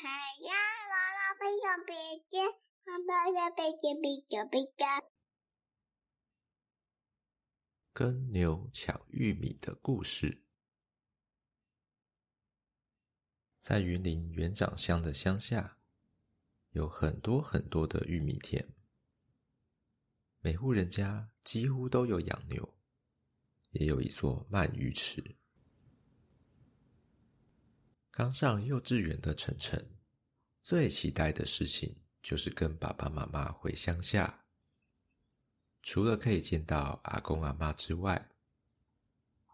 牌呀，娃娃飞上鼻尖，妈妈的鼻尖比较比较。跟牛抢玉米的故事，在云林元长乡的乡下，有很多很多的玉米田，每户人家几乎都有养牛，也有一座鳗鱼池。刚上幼稚园的晨晨，最期待的事情就是跟爸爸妈妈回乡下。除了可以见到阿公阿妈之外，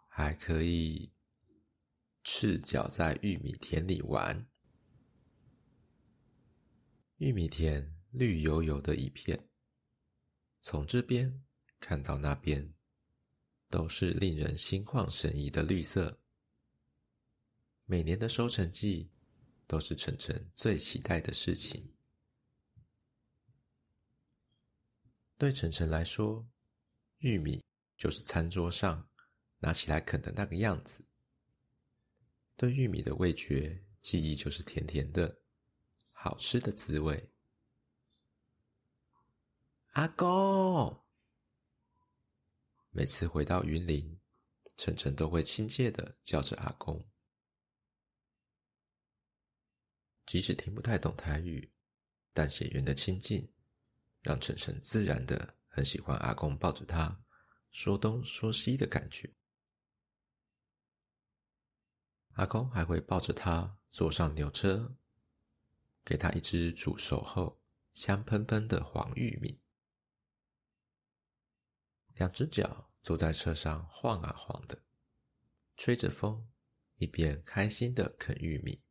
还可以赤脚在玉米田里玩。玉米田绿油油的一片，从这边看到那边，都是令人心旷神怡的绿色。每年的收成季，都是晨晨最期待的事情。对晨晨来说，玉米就是餐桌上拿起来啃的那个样子。对玉米的味觉记忆就是甜甜的、好吃的滋味。阿公，每次回到云林，晨晨都会亲切的叫着阿公。即使听不太懂台语，但血缘的亲近，让晨晨自然的很喜欢阿公抱着他说东说西的感觉。阿公还会抱着他坐上牛车，给他一只煮熟后香喷喷的黄玉米，两只脚坐在车上晃啊晃的，吹着风，一边开心的啃玉米。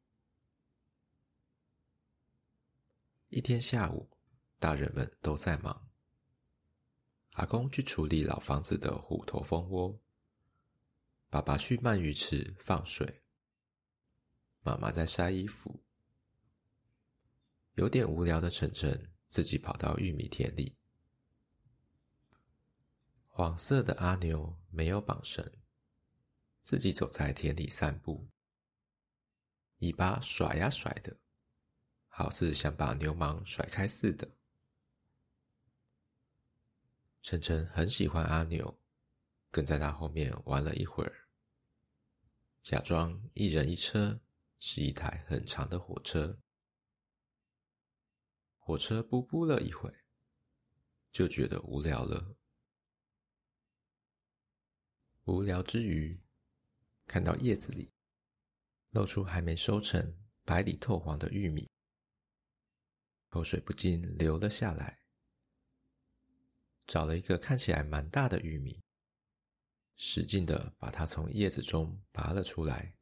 一天下午，大人们都在忙。阿公去处理老房子的虎头蜂窝，爸爸去鳗鱼池放水，妈妈在晒衣服。有点无聊的晨晨自己跑到玉米田里。黄色的阿牛没有绑绳，自己走在田里散步，尾巴甩呀甩的。好似想把牛氓甩开似的。晨晨很喜欢阿牛，跟在他后面玩了一会儿，假装一人一车是一台很长的火车。火车噗噗了一会，就觉得无聊了。无聊之余，看到叶子里露出还没收成、白里透黄的玉米。口水不禁流了下来，找了一个看起来蛮大的玉米，使劲的把它从叶子中拔了出来。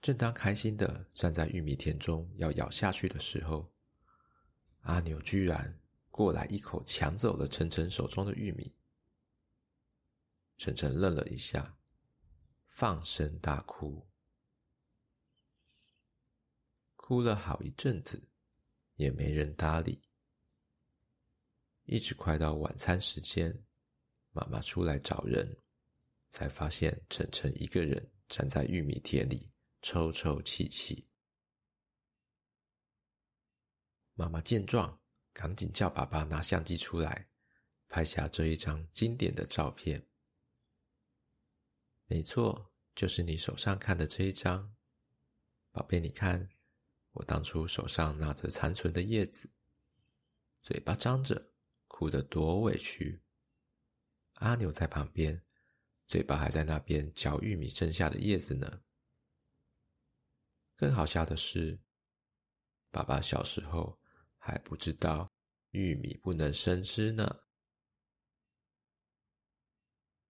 正当开心的站在玉米田中要咬下去的时候，阿牛居然过来一口抢走了晨晨手中的玉米。晨晨愣了一下，放声大哭。哭了好一阵子，也没人搭理。一直快到晚餐时间，妈妈出来找人，才发现晨晨一个人站在玉米田里抽抽泣泣。妈妈见状，赶紧叫爸爸拿相机出来，拍下这一张经典的照片。没错，就是你手上看的这一张，宝贝，你看。我当初手上拿着残存的叶子，嘴巴张着，哭得多委屈。阿牛在旁边，嘴巴还在那边嚼玉米剩下的叶子呢。更好笑的是，爸爸小时候还不知道玉米不能生吃呢。